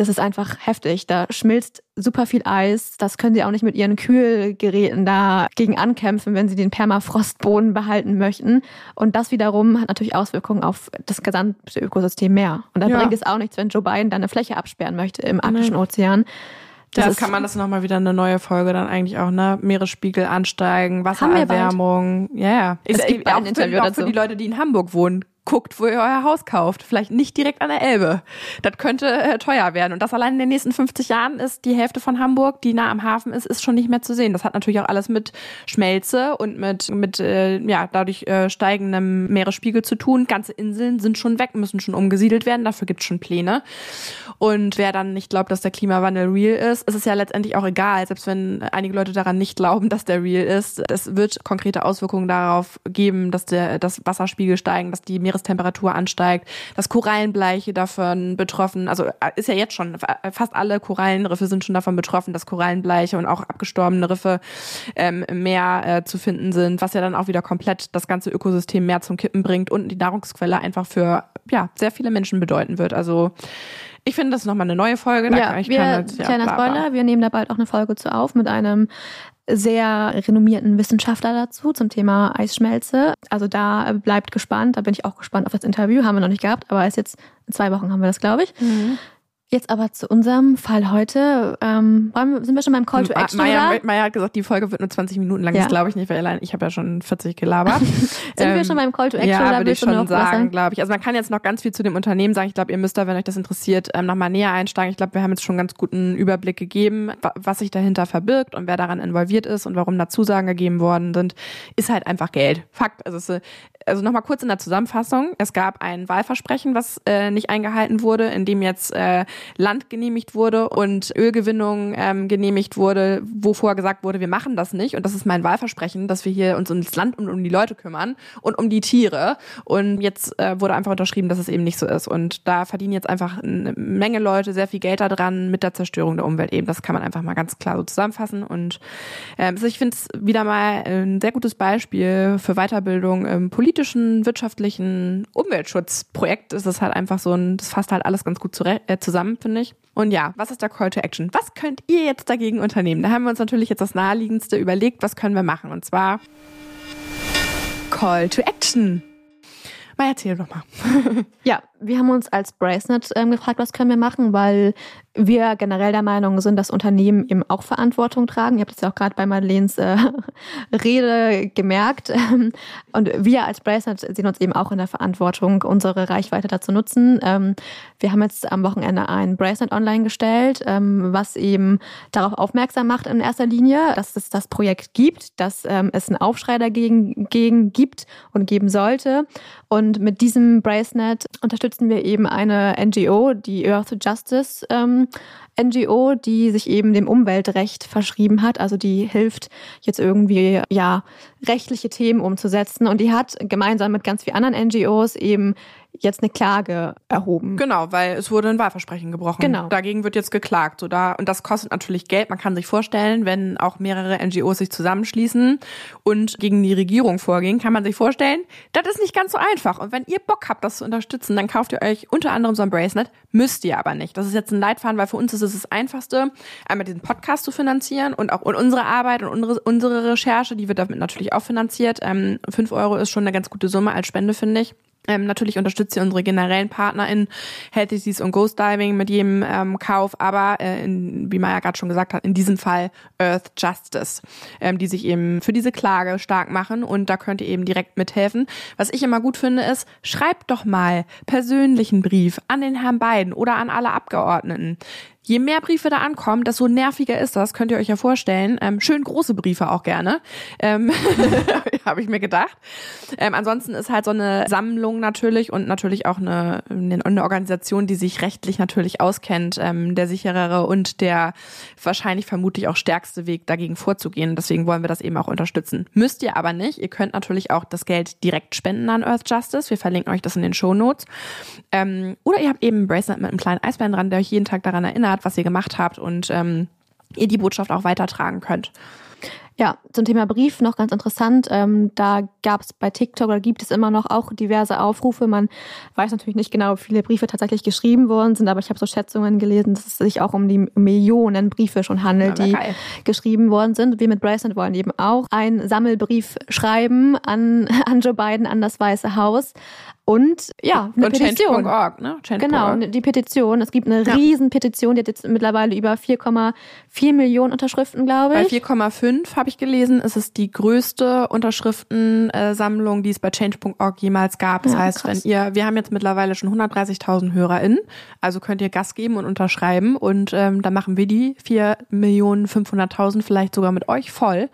das ist einfach heftig. Da schmilzt super viel Eis. Das können sie auch nicht mit ihren Kühlgeräten dagegen ankämpfen, wenn sie den Permafrostboden behalten möchten. Und das wiederum hat natürlich Auswirkungen auf das gesamte Ökosystem mehr. Und da Ja. bringt es auch nichts, wenn Joe Biden da eine Fläche absperren möchte im Arktischen Ozean. Das ist- kann man das nochmal wieder eine neue Folge dann eigentlich auch, ne? Meeresspiegel ansteigen. Wassererwärmung. Ja, ja. Es gibt auch, für, Interview auch dazu. für die Leute, die in Hamburg wohnen. Guckt, wo ihr euer Haus kauft. Vielleicht nicht direkt an der Elbe. Das könnte äh, teuer werden. Und das allein in den nächsten 50 Jahren ist die Hälfte von Hamburg, die nah am Hafen ist, ist schon nicht mehr zu sehen. Das hat natürlich auch alles mit Schmelze und mit, mit äh, ja, dadurch äh, steigendem Meeresspiegel zu tun. Ganze Inseln sind schon weg, müssen schon umgesiedelt werden. Dafür gibt's schon Pläne. Und wer dann nicht glaubt, dass der Klimawandel real ist, ist es ja letztendlich auch egal, selbst wenn einige Leute daran nicht glauben, dass der real ist. Es wird konkrete Auswirkungen darauf geben, dass der das Wasserspiegel steigen, dass die Meerestemperatur ansteigt, dass Korallenbleiche davon betroffen, also äh, ist ja jetzt schon, fast alle Korallenriffe sind schon davon betroffen, dass Korallenbleiche und auch abgestorbene Riffe ähm, im Meer äh, zu finden sind, was ja dann auch wieder komplett das ganze Ökosystem mehr zum Kippen bringt und die Nahrungsquelle einfach für ja sehr viele Menschen bedeuten wird. Also ich finde, das ist nochmal eine neue Folge. Da Ja, kann, ich wir, kann halt, ja, kleiner bla, bla. Spoiler, wir nehmen da bald auch eine Folge zu auf mit einem sehr renommierten Wissenschaftler dazu zum Thema Eisschmelze. Also da bleibt gespannt, da bin ich auch gespannt auf das Interview, haben wir noch nicht gehabt, aber ist jetzt in zwei Wochen haben wir das, glaube ich. Mhm. Jetzt aber zu unserem Fall heute. Ähm, sind wir schon beim Call to Action? Maya? Maya hat gesagt, die Folge wird nur 20 Minuten lang. Ja. Das glaube ich nicht, weil allein ich habe ja schon 40 gelabert. [laughs] Sind wir schon beim Call to Action Ja, oder würde ich schon sagen, glaube ich. Also man kann jetzt noch ganz viel zu dem Unternehmen sagen. Ich glaube, ihr müsst da, wenn euch das interessiert, ähm, nochmal näher einsteigen. Ich glaube, wir haben jetzt schon einen ganz guten Überblick gegeben, wa- was sich dahinter verbirgt und wer daran involviert ist und warum da Zusagen gegeben worden sind. Ist halt einfach Geld. Fakt. Also, es ist, also nochmal kurz in der Zusammenfassung. Es gab ein Wahlversprechen, was äh, nicht eingehalten wurde, in dem jetzt äh, Land genehmigt wurde und Ölgewinnung ähm, genehmigt wurde, wo vorher gesagt wurde, wir machen das nicht. Und das ist mein Wahlversprechen, dass wir hier uns ums Land und um die Leute kümmern und um die Tiere. Und jetzt äh, wurde einfach unterschrieben, dass es eben nicht so ist. Und da verdienen jetzt einfach eine Menge Leute sehr viel Geld daran mit der Zerstörung der Umwelt eben. Das kann man einfach mal ganz klar so zusammenfassen. Und ähm, also ich finde es wieder mal ein sehr gutes Beispiel für Weiterbildung im politischen, wirtschaftlichen Umweltschutzprojekt. Es ist halt einfach so ein, das fasst halt alles ganz gut äh, zusammen, finde ich. Und ja, was ist der Call to Action? Was könnt ihr jetzt dagegen unternehmen? Da haben wir uns natürlich jetzt das Naheliegendste überlegt, was können wir machen? Und zwar Call to Action. Mal erzähl doch mal. [laughs] Ja, wir haben uns als Bracenet ähm, gefragt, was können wir machen, weil wir generell der Meinung sind, dass Unternehmen eben auch Verantwortung tragen. Ihr habt es ja auch gerade bei Madeleines äh, [laughs] Rede gemerkt. [laughs] Und wir als Bracenet sehen uns eben auch in der Verantwortung, unsere Reichweite dazu nutzen. Ähm, wir haben jetzt am Wochenende ein Bracelet online gestellt, ähm, was eben darauf aufmerksam macht in erster Linie, dass es das Projekt gibt, dass ähm, es einen Aufschrei dagegen gegen gibt und geben sollte. Und mit diesem Bracenet unterstützen wir eben eine NGO, die Earth Justice ähm, NGO, die sich eben dem Umweltrecht verschrieben hat. Also die hilft jetzt irgendwie, ja, rechtliche Themen umzusetzen. Und die hat gemeinsam mit ganz vielen anderen NGOs eben jetzt eine Klage erhoben. Genau, weil es wurde ein Wahlversprechen gebrochen. Genau. Dagegen wird jetzt geklagt. So da, und das kostet natürlich Geld. Man kann sich vorstellen, wenn auch mehrere NGOs sich zusammenschließen und gegen die Regierung vorgehen, kann man sich vorstellen, das ist nicht ganz so einfach. Und wenn ihr Bock habt, das zu unterstützen, dann kauft ihr euch unter anderem so ein Bracelet. Müsst ihr aber nicht. Das ist jetzt ein Leitfaden, weil für uns ist es das Einfachste, einmal diesen Podcast zu finanzieren und auch unsere Arbeit und unsere, unsere Recherche, die wird damit natürlich auch finanziert. Ähm, 5 Euro ist schon eine ganz gute Summe als Spende, finde ich. Ähm, natürlich unterstützt ihr unsere generellen Partner in Healthy Seas und Ghost Diving mit jedem ähm, Kauf, aber äh, in, wie Maya gerade schon gesagt hat, in diesem Fall Earth Justice, ähm, die sich eben für diese Klage stark machen und da könnt ihr eben direkt mithelfen. Was ich immer gut finde ist, schreibt doch mal persönlichen Brief an den Herrn Biden oder an alle Abgeordneten. Je mehr Briefe da ankommen, desto nerviger ist das, könnt ihr euch ja vorstellen. Ähm, schön große Briefe auch gerne, ähm, [laughs] habe ich mir gedacht. Ähm, ansonsten ist halt so eine Sammlung natürlich und natürlich auch eine, eine Organisation, die sich rechtlich natürlich auskennt, ähm, der sicherere und der wahrscheinlich vermutlich auch stärkste Weg dagegen vorzugehen. Deswegen wollen wir das eben auch unterstützen. Müsst ihr aber nicht. Ihr könnt natürlich auch das Geld direkt spenden an Earth Justice. Wir verlinken euch das in den Show Notes. Ähm, oder ihr habt eben ein Bracelet mit einem kleinen Eisbein dran, der euch jeden Tag daran erinnert hat, was ihr gemacht habt und ähm, ihr die Botschaft auch weitertragen könnt. Ja, zum Thema Brief noch ganz interessant. Ähm, da gab es bei TikTok oder gibt es immer noch auch diverse Aufrufe. Man weiß natürlich nicht genau, wie viele Briefe tatsächlich geschrieben worden sind, aber ich habe so Schätzungen gelesen, dass es sich auch um die Millionen Briefe schon handelt, ja, die geil. geschrieben worden sind. Wir mit Bracelet wollen eben auch einen Sammelbrief schreiben an, [laughs] an Joe Biden, an das Weiße Haus. Und ja, eine und Petition. Change.org, ne? Change. Genau, die Petition. Es gibt eine ja. riesen Petition, die hat jetzt mittlerweile über 4,4 Millionen Unterschriften, glaube ich. Bei 4,5 habe ich gelesen, ist es die größte Unterschriftensammlung, die es bei Change.org jemals gab. Das ja, heißt, krass. wenn ihr, wir haben jetzt mittlerweile schon 130.000 HörerInnen, also könnt ihr Gas geben und unterschreiben und ähm, dann machen wir die 4.500.000 vielleicht sogar mit euch voll.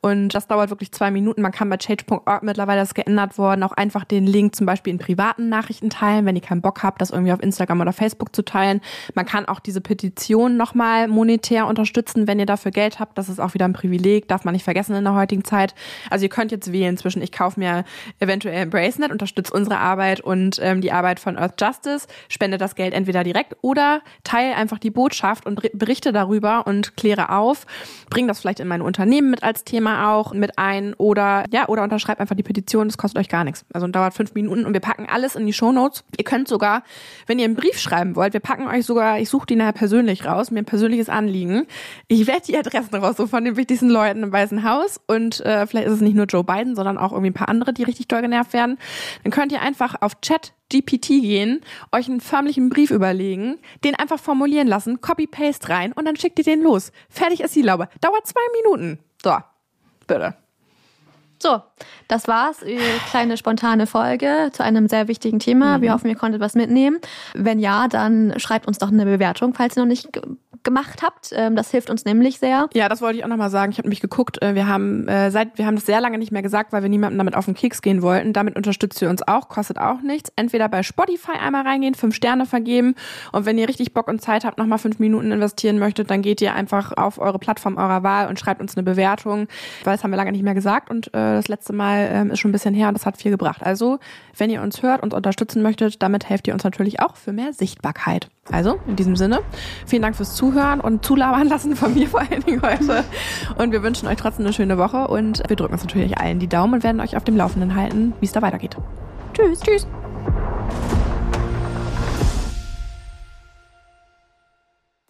Und das dauert wirklich zwei Minuten. Man kann bei Change.org mittlerweile das geändert worden, auch einfach den Link zum Beispiel in privaten Nachrichten teilen, wenn ihr keinen Bock habt, das irgendwie auf Instagram oder Facebook zu teilen. Man kann auch diese Petition nochmal monetär unterstützen, wenn ihr dafür Geld habt. Das ist auch wieder ein Privileg, darf man nicht vergessen in der heutigen Zeit. Also ihr könnt jetzt wählen zwischen, ich kaufe mir eventuell ein Bracelet, unterstütze unsere Arbeit und ähm, die Arbeit von Earth Justice, spende das Geld entweder direkt oder teile einfach die Botschaft und berichte darüber und kläre auf, bring das vielleicht in mein Unternehmen mit als Thema auch mit ein oder ja, oder unterschreibt einfach die Petition, das kostet euch gar nichts. Also dauert fünf Minuten und wir packen alles in die Shownotes. Ihr könnt sogar, wenn ihr einen Brief schreiben wollt, wir packen euch sogar, ich suche die nachher persönlich raus, mir ein persönliches Anliegen. Ich werde die Adressen raus, so von den wichtigsten Leuten im Weißen Haus. Und äh, vielleicht ist es nicht nur Joe Biden, sondern auch irgendwie ein paar andere, die richtig doll genervt werden. Dann könnt ihr einfach auf Chat GPT gehen, euch einen förmlichen Brief überlegen, den einfach formulieren lassen, Copy-Paste rein und dann schickt ihr den los. Fertig ist die Laube. Dauert zwei Minuten. So, bitte. So, das war's. Eine kleine spontane Folge zu einem sehr wichtigen Thema. Mhm. Wir hoffen, ihr konntet was mitnehmen. Wenn ja, dann schreibt uns doch eine Bewertung, falls ihr noch nicht gemacht habt. Ähm, das hilft uns nämlich sehr. Ja, das wollte ich auch nochmal sagen. Ich habe mich geguckt. Äh, wir haben äh, seit wir haben das sehr lange nicht mehr gesagt, weil wir niemandem damit auf den Keks gehen wollten. Damit unterstützt ihr uns auch, kostet auch nichts. Entweder bei Spotify einmal reingehen, fünf Sterne vergeben und wenn ihr richtig Bock und Zeit habt, nochmal fünf Minuten investieren möchtet, dann geht ihr einfach auf eure Plattform eurer Wahl und schreibt uns eine Bewertung, weil das haben wir lange nicht mehr gesagt und äh, das letzte Mal ähm, ist schon ein bisschen her und das hat viel gebracht. Also, wenn ihr uns hört und unterstützen möchtet, damit helft ihr uns natürlich auch für mehr Sichtbarkeit. Also, in diesem Sinne, vielen Dank fürs Zuhören und Zulabern lassen von mir [laughs] vor allen Dingen heute. Und wir wünschen euch trotzdem eine schöne Woche und wir drücken uns natürlich allen die Daumen und werden euch auf dem Laufenden halten, wie es da weitergeht. Tschüss. Tschüss.